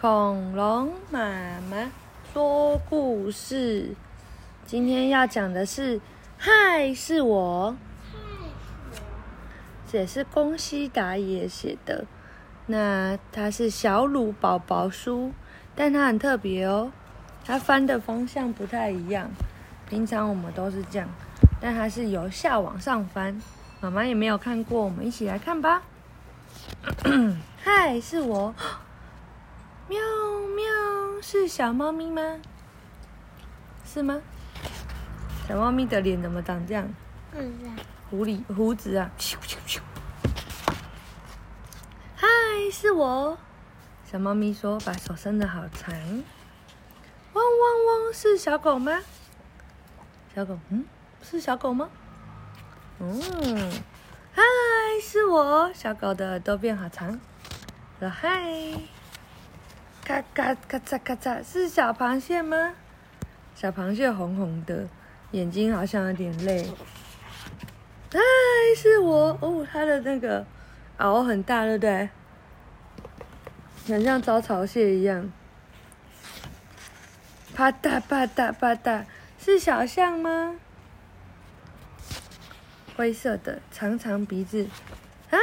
恐龙妈妈说故事，今天要讲的是“嗨，是我”，这也是宫西达也写的。那它是小鲁宝宝书，但它很特别哦，它翻的方向不太一样。平常我们都是这样，但它是由下往上翻。妈妈也没有看过，我们一起来看吧。嗨，是我。是小猫咪吗？是吗？小猫咪的脸怎么长这样？嗯，狐狸胡子啊。咻咻咻。嗨，是我。小猫咪说：“把手伸得好长。”汪汪汪，是小狗吗？小狗，嗯，是小狗吗？嗯，嗨，是我。小狗的耳朵变好长。说嗨。咔咔咔嚓咔嚓，是小螃蟹吗？小螃蟹红红的，眼睛好像有点累。嗨，是我哦，它的那个螯很大，对不对？很像招潮蟹一样。啪嗒啪嗒啪嗒，是小象吗？灰色的，长长鼻子。嗨，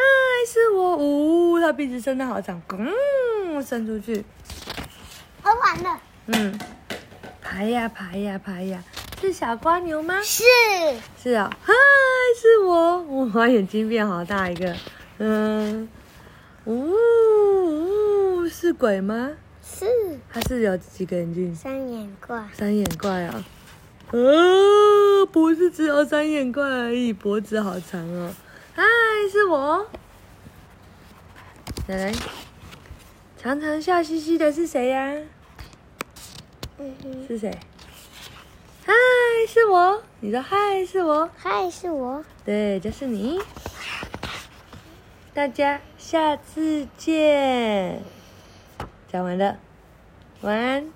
是我哦，它鼻子伸得好长，嗯，伸出去。喝完了。嗯，爬呀爬呀爬呀，是小蜗牛吗？是。是啊、哦，嗨，是我。哇，眼睛变好大一个。嗯，呜、哦、呜，是鬼吗？是。它是有几个眼睛？三眼怪。三眼怪啊、哦？呃，不是只有三眼怪而已，脖子好长哦。嗨，是我。来来，常常笑嘻嘻的是谁呀？嗯哼，是谁？嗨，是我。你说嗨，是我。嗨，是我。对，就是你。大家下次见。讲完了，晚安。